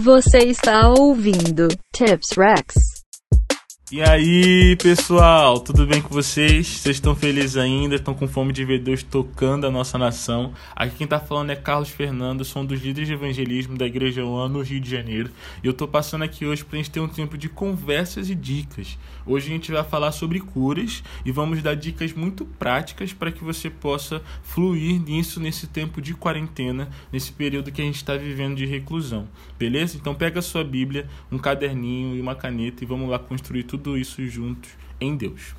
Você está ouvindo Tips Rex. E aí, pessoal, tudo bem com vocês? Vocês estão felizes ainda? Estão com fome de ver Deus tocando a nossa nação? Aqui quem está falando é Carlos Fernando, sou um dos líderes de evangelismo da Igreja One no Rio de Janeiro. E eu estou passando aqui hoje para a gente ter um tempo de conversas e dicas. Hoje a gente vai falar sobre curas e vamos dar dicas muito práticas para que você possa fluir nisso nesse tempo de quarentena, nesse período que a gente está vivendo de reclusão. Beleza? Então pega a sua Bíblia, um caderninho e uma caneta e vamos lá construir tudo tudo isso juntos em Deus.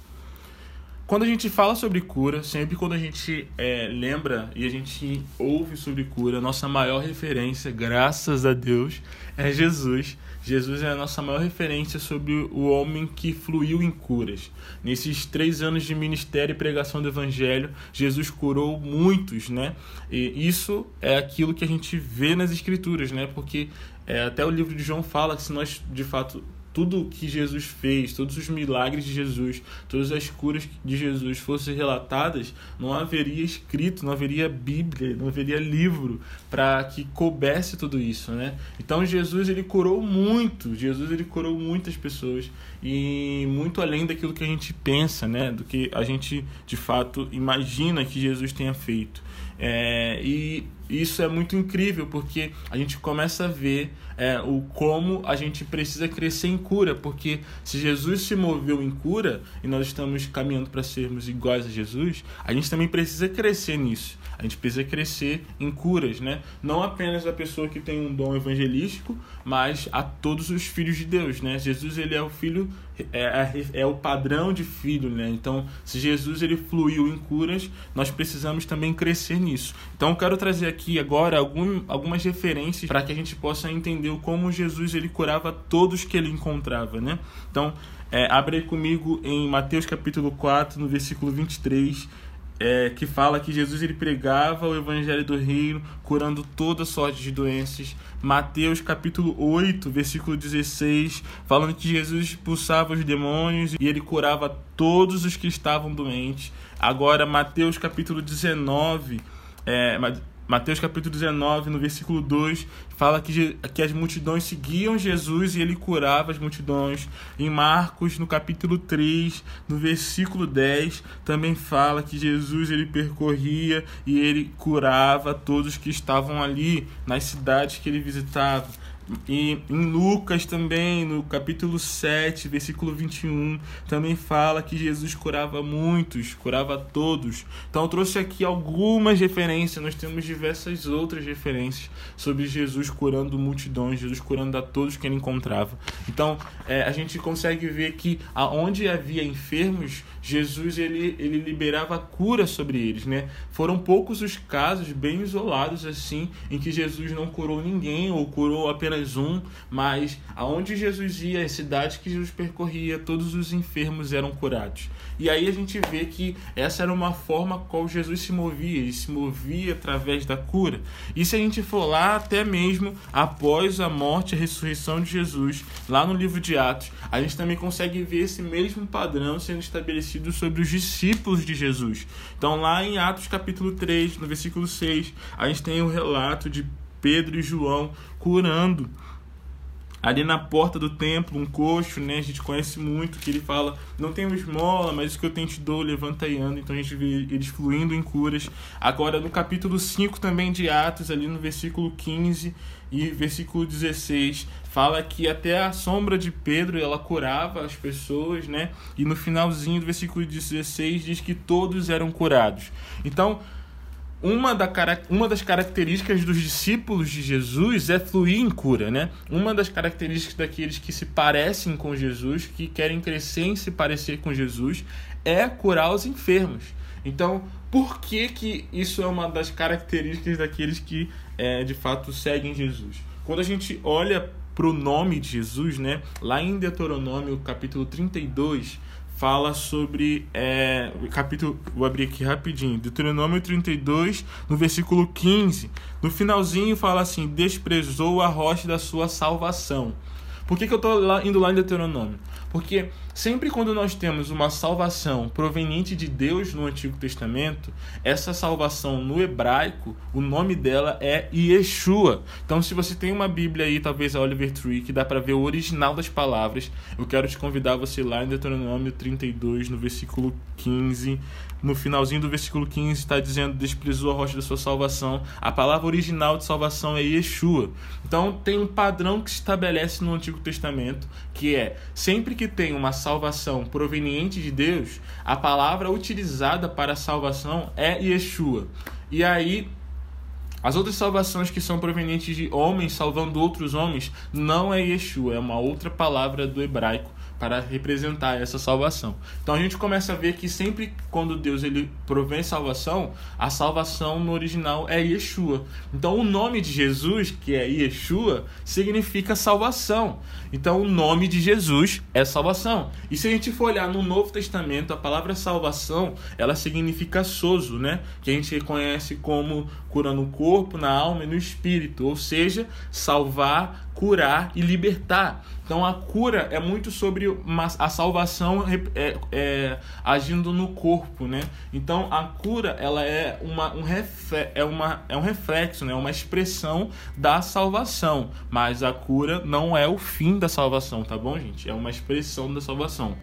Quando a gente fala sobre cura, sempre quando a gente é, lembra e a gente ouve sobre cura, nossa maior referência, graças a Deus, é Jesus. Jesus é a nossa maior referência sobre o homem que fluiu em curas. Nesses três anos de ministério e pregação do Evangelho, Jesus curou muitos, né? E isso é aquilo que a gente vê nas Escrituras, né? Porque é, até o livro de João fala que se nós de fato tudo que Jesus fez, todos os milagres de Jesus, todas as curas de Jesus fossem relatadas, não haveria escrito, não haveria Bíblia, não haveria livro para que coubesse tudo isso, né? Então Jesus ele curou muito, Jesus ele curou muitas pessoas e muito além daquilo que a gente pensa, né? Do que a gente de fato imagina que Jesus tenha feito. É, e isso é muito incrível porque a gente começa a ver é, o como a gente precisa crescer em cura, porque se Jesus se moveu em cura e nós estamos caminhando para sermos iguais a Jesus, a gente também precisa crescer nisso. A gente precisa crescer em curas, né? Não apenas a pessoa que tem um dom evangelístico, mas a todos os filhos de Deus, né? Jesus ele é o filho é, é, é, o padrão de filho, né? Então, se Jesus ele fluiu em curas, nós precisamos também crescer nisso. Então, eu quero trazer aqui agora algum, algumas referências para que a gente possa entender como Jesus ele curava todos que ele encontrava, né? Então, é, abre comigo em Mateus capítulo 4, no versículo 23 é, que fala que Jesus ele pregava o evangelho do reino, curando toda sorte de doenças. Mateus capítulo 8, versículo 16, falando que Jesus expulsava os demônios e ele curava todos os que estavam doentes. Agora, Mateus capítulo 19, é, Mateus capítulo 19, no versículo 2, fala que, que as multidões seguiam Jesus e ele curava as multidões. Em Marcos, no capítulo 3, no versículo 10, também fala que Jesus ele percorria e ele curava todos que estavam ali nas cidades que ele visitava. E em Lucas também, no capítulo 7, versículo 21, também fala que Jesus curava muitos, curava todos. Então trouxe aqui algumas referências, nós temos diversas outras referências sobre Jesus curando multidões, Jesus curando a todos que ele encontrava. Então é, a gente consegue ver que aonde havia enfermos, Jesus ele, ele liberava cura sobre eles, né? Foram poucos os casos, bem isolados assim, em que Jesus não curou ninguém ou curou apenas um, mas aonde Jesus ia, as cidades que Jesus percorria, todos os enfermos eram curados. E aí a gente vê que essa era uma forma qual Jesus se movia, ele se movia através da cura. E se a gente for lá até mesmo após a morte e a ressurreição de Jesus, lá no livro de Atos, a gente também consegue ver esse mesmo padrão sendo estabelecido sobre os discípulos de Jesus. Então, lá em Atos capítulo 3, no versículo 6, a gente tem o relato de Pedro e João curando ali na porta do templo, um coxo, né? A gente conhece muito que ele fala: Não tenho esmola, mas o que eu tenho te dou, levanta e anda. Então a gente vê eles fluindo em curas. Agora, no capítulo 5 também de Atos, ali no versículo 15 e versículo 16, fala que até a sombra de Pedro ela curava as pessoas, né? E no finalzinho do versículo 16 diz que todos eram curados. Então, uma, da, uma das características dos discípulos de Jesus é fluir em cura, né? Uma das características daqueles que se parecem com Jesus, que querem crescer em se parecer com Jesus, é curar os enfermos. Então, por que, que isso é uma das características daqueles que é, de fato seguem Jesus? Quando a gente olha para o nome de Jesus, né? Lá em Deuteronômio, capítulo 32, fala sobre. É, capítulo. Vou abrir aqui rapidinho. Deuteronômio 32, no versículo 15. No finalzinho fala assim: desprezou a rocha da sua salvação. Por que, que eu estou indo lá em Deuteronômio? Porque sempre quando nós temos uma salvação proveniente de Deus no Antigo Testamento, essa salvação no hebraico, o nome dela é Yeshua. Então, se você tem uma Bíblia aí, talvez a Oliver Tree, que dá para ver o original das palavras, eu quero te convidar você lá em Deuteronômio 32, no versículo 15. No finalzinho do versículo 15 está dizendo: desprezou a rocha da sua salvação. A palavra original de salvação é Yeshua. Então tem um padrão que se estabelece no Antigo Testamento, que é sempre que tem uma salvação proveniente de Deus, a palavra utilizada para a salvação é Yeshua. E aí as outras salvações que são provenientes de homens salvando outros homens não é Yeshua, é uma outra palavra do hebraico para representar essa salvação. Então a gente começa a ver que sempre quando Deus ele provém salvação, a salvação no original é Yeshua. Então o nome de Jesus, que é Yeshua, significa salvação. Então o nome de Jesus é salvação. E se a gente for olhar no Novo Testamento, a palavra salvação, ela significa sozo, né? Que a gente reconhece como cura no corpo, na alma e no espírito, ou seja, salvar, curar e libertar. Então a cura é muito sobre a salvação é, é, agindo no corpo, né? Então a cura ela é uma um é uma é um reflexo, né? Uma expressão da salvação, mas a cura não é o fim da salvação, tá bom, gente? É uma expressão da salvação.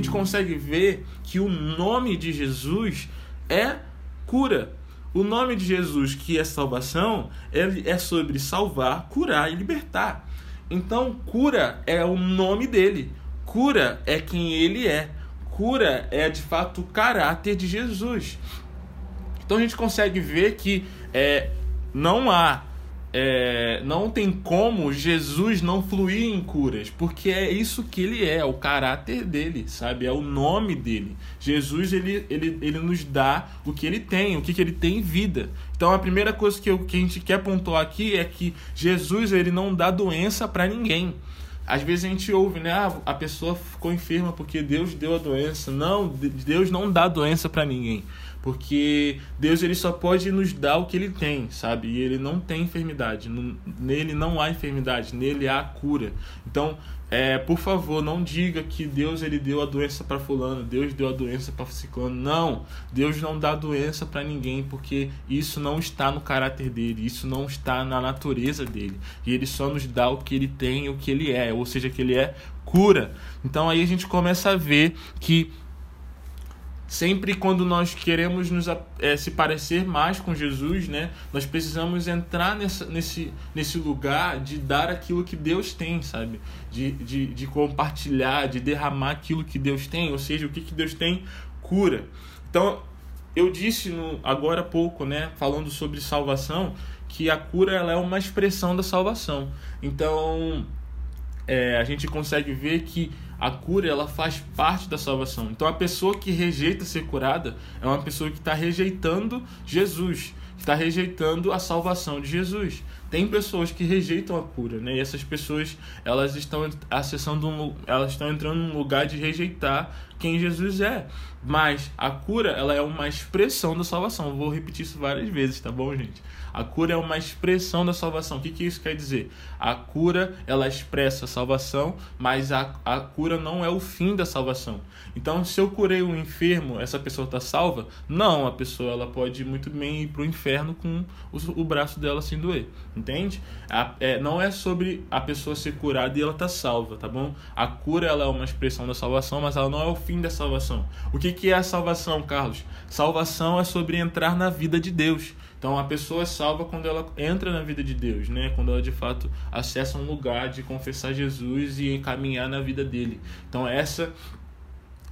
Gente consegue ver que o nome de Jesus é cura. O nome de Jesus, que é salvação, ele é sobre salvar, curar e libertar. Então, cura é o nome dele. Cura é quem ele é. Cura é de fato o caráter de Jesus. Então a gente consegue ver que é, não há é, não tem como Jesus não fluir em curas, porque é isso que ele é, é, o caráter dele, sabe? É o nome dele. Jesus, ele, ele, ele nos dá o que ele tem, o que, que ele tem em vida. Então a primeira coisa que, eu, que a gente quer pontuar aqui é que Jesus, ele não dá doença para ninguém. Às vezes a gente ouve, né? Ah, a pessoa ficou enferma porque Deus deu a doença. Não, Deus não dá doença para ninguém. Porque Deus ele só pode nos dar o que ele tem, sabe? E ele não tem enfermidade. Nele não há enfermidade, nele há cura. Então, é, por favor, não diga que Deus ele deu a doença para fulano, Deus deu a doença para ciclano. Não, Deus não dá doença para ninguém, porque isso não está no caráter dele, isso não está na natureza dele. E ele só nos dá o que ele tem, o que ele é, ou seja, que ele é cura. Então aí a gente começa a ver que sempre quando nós queremos nos, é, se parecer mais com Jesus, né, nós precisamos entrar nessa, nesse, nesse lugar de dar aquilo que Deus tem, sabe? De, de, de compartilhar, de derramar aquilo que Deus tem, ou seja, o que, que Deus tem cura. Então, eu disse no, agora há pouco, né, falando sobre salvação, que a cura ela é uma expressão da salvação. Então, é, a gente consegue ver que a cura ela faz parte da salvação. Então a pessoa que rejeita ser curada é uma pessoa que está rejeitando Jesus, está rejeitando a salvação de Jesus. Tem pessoas que rejeitam a cura, né? E essas pessoas elas estão acessando um, elas estão entrando num lugar de rejeitar quem Jesus é. Mas a cura ela é uma expressão da salvação. Eu vou repetir isso várias vezes, tá bom, gente? A cura é uma expressão da salvação. O que, que isso quer dizer? A cura ela expressa a salvação, mas a, a cura não é o fim da salvação. Então, se eu curei um enfermo, essa pessoa está salva? Não, a pessoa ela pode muito bem ir para o inferno com o, o, braço dela sem doer, entende? A, é, não é sobre a pessoa ser curada e ela tá salva, tá bom? A cura ela é uma expressão da salvação, mas ela não é o fim da salvação. O que, que é a salvação, Carlos? Salvação é sobre entrar na vida de Deus. Então a pessoa é salva quando ela entra na vida de Deus, né? Quando ela de fato acessa um lugar de confessar Jesus e caminhar na vida dele. Então essa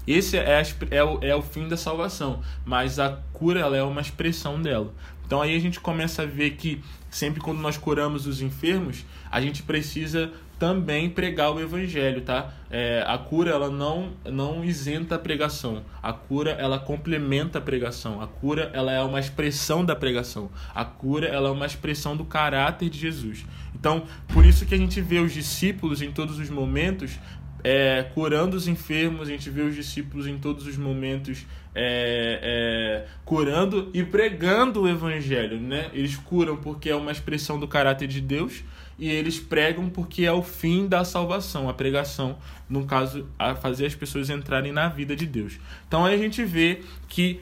esse é, a, é, o, é o fim da salvação, mas a cura ela é uma expressão dela. Então aí a gente começa a ver que sempre quando nós curamos os enfermos, a gente precisa também pregar o evangelho, tá? É, a cura ela não não isenta a pregação. A cura ela complementa a pregação. A cura ela é uma expressão da pregação. A cura ela é uma expressão do caráter de Jesus. Então, por isso que a gente vê os discípulos em todos os momentos é, curando os enfermos, a gente vê os discípulos em todos os momentos é, é, curando e pregando o evangelho, né? Eles curam porque é uma expressão do caráter de Deus e eles pregam porque é o fim da salvação, a pregação, no caso, a fazer as pessoas entrarem na vida de Deus. Então aí a gente vê que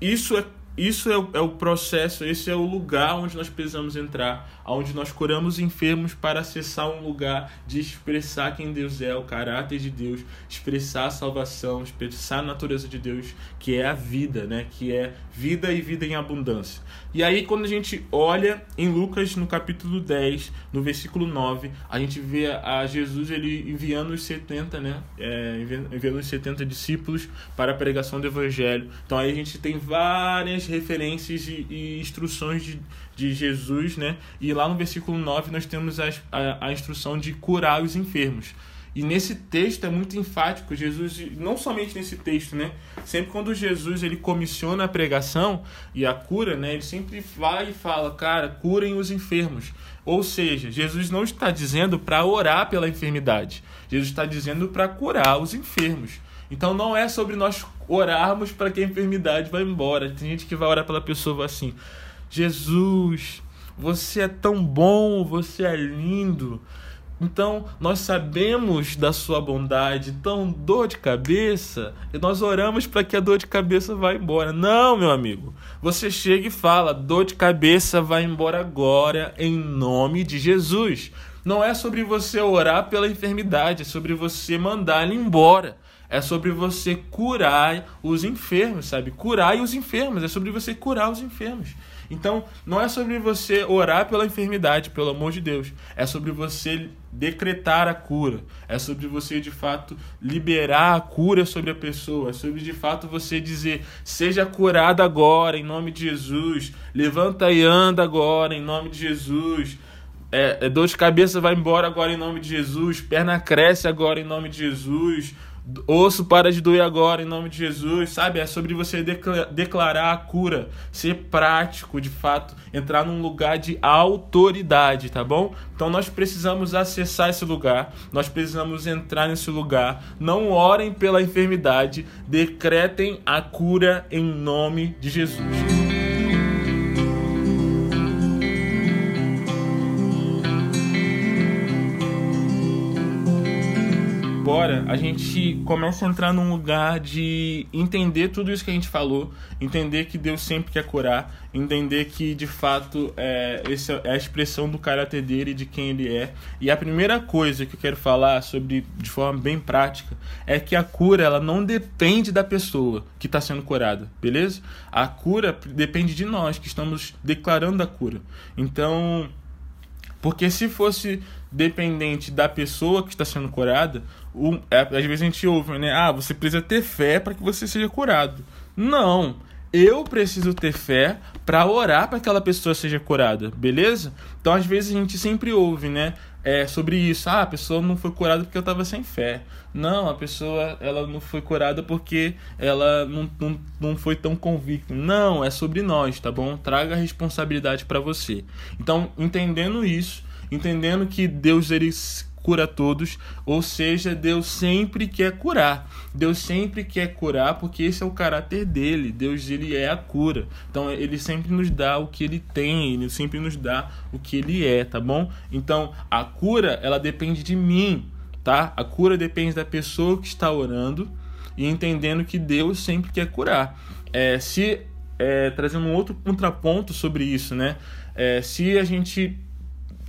isso é isso é é o, processo, esse é o lugar onde nós precisamos entrar, onde nós curamos enfermos para acessar um lugar de expressar quem Deus é, o caráter de Deus, expressar a salvação, expressar a natureza de Deus, que é a vida, né? Que é vida e vida em abundância. E aí, quando a gente olha em Lucas, no capítulo 10, no versículo 9, a gente vê a Jesus ele enviando os 70, né? É, enviando os 70 discípulos para a pregação do evangelho. Então aí a gente tem várias referências e, e instruções de, de Jesus, né? E lá no versículo 9 nós temos a, a, a instrução de curar os enfermos. E nesse texto é muito enfático, Jesus, não somente nesse texto, né? Sempre quando Jesus ele comissiona a pregação e a cura, né? Ele sempre vai e fala, cara, curem os enfermos. Ou seja, Jesus não está dizendo para orar pela enfermidade. Jesus está dizendo para curar os enfermos. Então não é sobre nós orarmos para que a enfermidade vá embora. Tem gente que vai orar pela pessoa assim: Jesus, você é tão bom, você é lindo. Então, nós sabemos da sua bondade, então dor de cabeça, e nós oramos para que a dor de cabeça vá embora. Não, meu amigo. Você chega e fala: dor de cabeça vai embora agora, em nome de Jesus. Não é sobre você orar pela enfermidade, é sobre você mandar ele embora. É sobre você curar os enfermos, sabe? Curar os enfermos, é sobre você curar os enfermos. Então, não é sobre você orar pela enfermidade, pelo amor de Deus. É sobre você decretar a cura. É sobre você, de fato, liberar a cura sobre a pessoa. É sobre, de fato, você dizer: seja curado agora, em nome de Jesus. Levanta e anda agora, em nome de Jesus. É, é, dor de cabeça vai embora agora em nome de Jesus. Perna cresce agora em nome de Jesus Osso para de doer agora em nome de Jesus, sabe? É sobre você declarar a cura, ser prático de fato, entrar num lugar de autoridade, tá bom? Então nós precisamos acessar esse lugar, nós precisamos entrar nesse lugar. Não orem pela enfermidade, decretem a cura em nome de Jesus. A gente começa a entrar num lugar de entender tudo isso que a gente falou, entender que Deus sempre quer curar, entender que de fato é, essa é a expressão do caráter dele, de quem ele é. E a primeira coisa que eu quero falar sobre de forma bem prática é que a cura ela não depende da pessoa que está sendo curada, beleza? A cura depende de nós que estamos declarando a cura. Então porque se fosse dependente da pessoa que está sendo curada, um, é, às vezes a gente ouve, né? Ah, você precisa ter fé para que você seja curado. Não. Eu preciso ter fé para orar para que aquela pessoa seja curada, beleza? Então, às vezes a gente sempre ouve, né? É, sobre isso. Ah, a pessoa não foi curada porque eu estava sem fé. Não, a pessoa ela não foi curada porque ela não, não, não foi tão convicta. Não, é sobre nós, tá bom? Traga a responsabilidade para você. Então, entendendo isso, entendendo que Deus ele cura todos, ou seja, Deus sempre quer curar. Deus sempre quer curar porque esse é o caráter dele. Deus ele é a cura. Então ele sempre nos dá o que ele tem, ele sempre nos dá o que ele é, tá bom? Então a cura, ela depende de mim, tá? A cura depende da pessoa que está orando e entendendo que Deus sempre quer curar. É, se é, trazendo um outro contraponto sobre isso, né? É, se a gente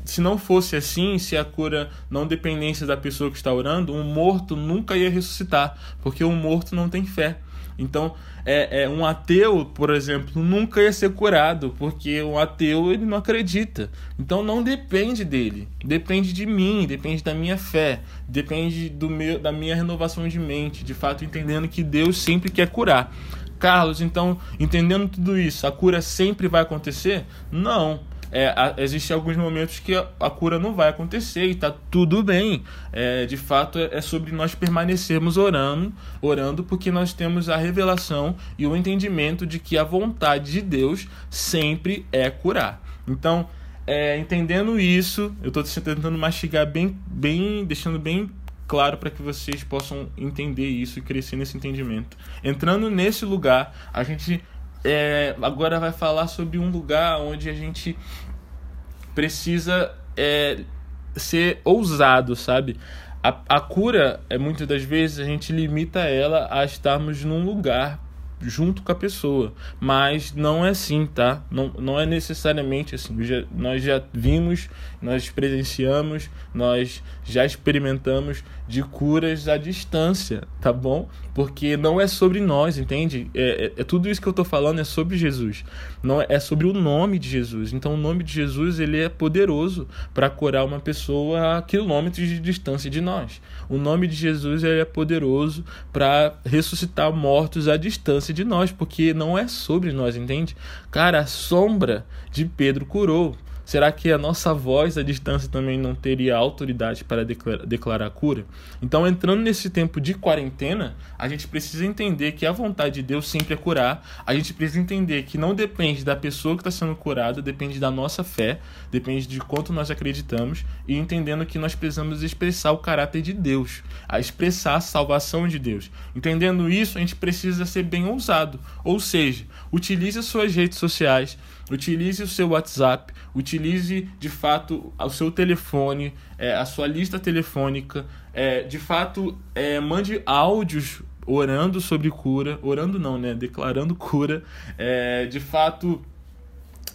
se não fosse assim, se a cura não dependesse da pessoa que está orando, um morto nunca ia ressuscitar, porque um morto não tem fé. Então, é, é, um ateu, por exemplo, nunca ia ser curado, porque um ateu ele não acredita. Então, não depende dele, depende de mim, depende da minha fé, depende do meu, da minha renovação de mente, de fato entendendo que Deus sempre quer curar. Carlos, então, entendendo tudo isso, a cura sempre vai acontecer? Não é, existem alguns momentos que a, a, cura não vai acontecer e está tudo bem. É, de fato, é, é sobre nós permanecermos orando, orando, porque nós temos a revelação e o entendimento de que a vontade de Deus sempre é curar. Então, é, entendendo isso, eu estou tentando mastigar bem, bem, deixando bem claro para que vocês possam entender isso e crescer nesse entendimento. Entrando nesse lugar, a gente é, agora vai falar sobre um lugar onde a gente precisa é, ser ousado, sabe? A, a cura, é, muitas das vezes, a gente limita ela a estarmos num lugar junto com a pessoa. Mas não é assim, tá? Não, não é necessariamente assim. Já, nós já vimos, nós presenciamos, nós já experimentamos de curas à distância, tá bom? Porque não é sobre nós, entende? É, é, é tudo isso que eu tô falando é sobre Jesus. Não é, é sobre o nome de Jesus. Então o nome de Jesus ele é poderoso para curar uma pessoa a quilômetros de distância de nós. O nome de Jesus ele é poderoso para ressuscitar mortos à distância de nós, porque não é sobre nós, entende? Cara, a sombra de Pedro curou. Será que a nossa voz à distância também não teria autoridade para declarar, cura? Então, entrando nesse tempo de quarentena, a gente precisa entender que a vontade de Deus sempre é curar. A gente precisa entender que não depende da pessoa que está sendo curada, depende da nossa fé, depende de quanto nós acreditamos e entendendo que nós precisamos expressar o caráter de Deus, a expressar a salvação de Deus. Entendendo isso, a gente precisa ser bem ousado, ou seja, utilize as suas redes sociais, utilize o seu WhatsApp, utilize de fato o seu telefone, é, a sua lista telefônica, é, de fato é, mande áudios orando sobre cura, orando não, né? Declarando cura, é, de fato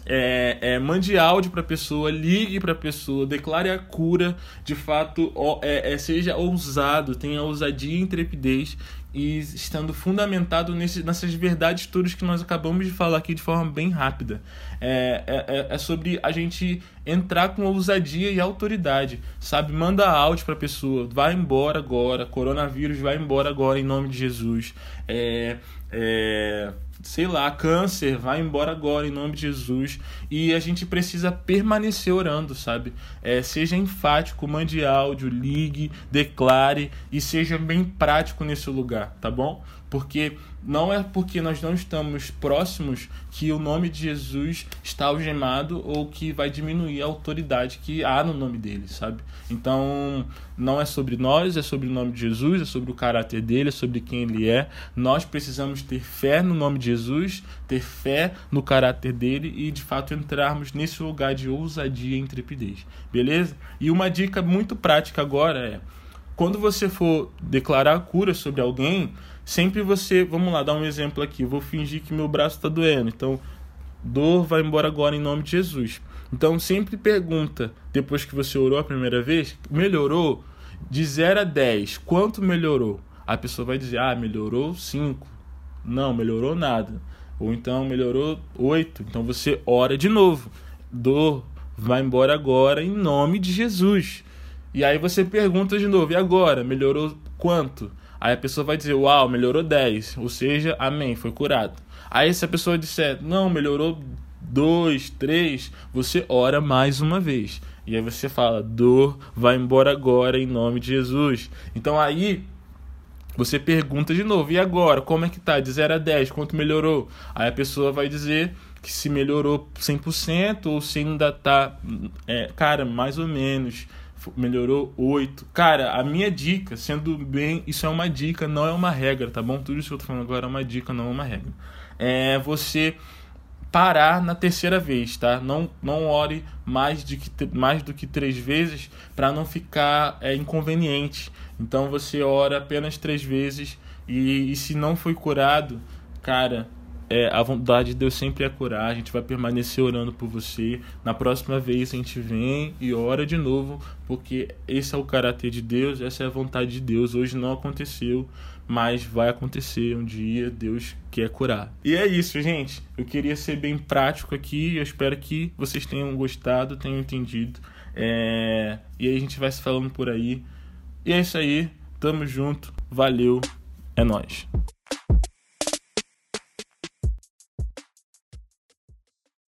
é, é, mande áudio para a pessoa, ligue para a pessoa, declare a cura, de fato, é, é, seja ousado, tenha ousadia e intrepidez e estando fundamentado nesse, nessas verdades todas que nós acabamos de falar aqui de forma bem rápida. É, é, é, é sobre a gente entrar com ousadia e autoridade, sabe? Manda áudio para a pessoa, vai embora agora, coronavírus vai embora agora em nome de Jesus. É, é, sei lá, câncer, vai embora agora em nome de Jesus. E a gente precisa permanecer orando, sabe? É, seja enfático, mande áudio, ligue, declare e seja bem prático nesse lugar, tá bom? Porque não é porque nós não estamos próximos que o nome de Jesus está algemado ou que vai diminuir a autoridade que há no nome dele, sabe? Então, não é sobre nós, é sobre o nome de Jesus, é sobre o caráter dele, é sobre quem ele é. Nós precisamos ter fé no nome de Jesus, ter fé no caráter dele e de fato entrarmos nesse lugar de ousadia e intrepidez, beleza? E uma dica muito prática agora é quando você for declarar cura sobre alguém, sempre você. Vamos lá, dar um exemplo aqui. vou fingir que meu braço está doendo. Então, dor vai embora agora em nome de Jesus. Então, sempre pergunta, depois que você orou a primeira vez, melhorou? De 0 a 10, quanto melhorou? A pessoa vai dizer, ah, melhorou 5. Não, melhorou nada. Ou então melhorou 8. Então você ora de novo. Dor vai embora agora em nome de Jesus. E aí você pergunta de novo, e agora? Melhorou quanto? Aí a pessoa vai dizer, uau, melhorou 10. Ou seja, amém, foi curado. Aí se a pessoa disser, não, melhorou 2, 3, você ora mais uma vez. E aí você fala, dor, vai embora agora em nome de Jesus. Então aí você pergunta de novo, e agora? Como é que tá? De 0 a 10, quanto melhorou? Aí a pessoa vai dizer que se melhorou 100% ou se ainda tá, é, cara, mais ou menos melhorou 8. Cara, a minha dica, sendo bem, isso é uma dica, não é uma regra, tá bom? Tudo isso que eu tô falando agora é uma dica, não é uma regra. É você parar na terceira vez, tá? Não, não ore mais, de que, mais do que três vezes para não ficar é, inconveniente. Então você ora apenas três vezes e, e se não foi curado, cara, é, a vontade de Deus sempre é curar, a gente vai permanecer orando por você. Na próxima vez a gente vem e ora de novo, porque esse é o caráter de Deus, essa é a vontade de Deus. Hoje não aconteceu, mas vai acontecer um dia, Deus quer curar. E é isso, gente. Eu queria ser bem prático aqui, eu espero que vocês tenham gostado, tenham entendido. É... E aí a gente vai se falando por aí. E é isso aí, tamo junto, valeu, é nós.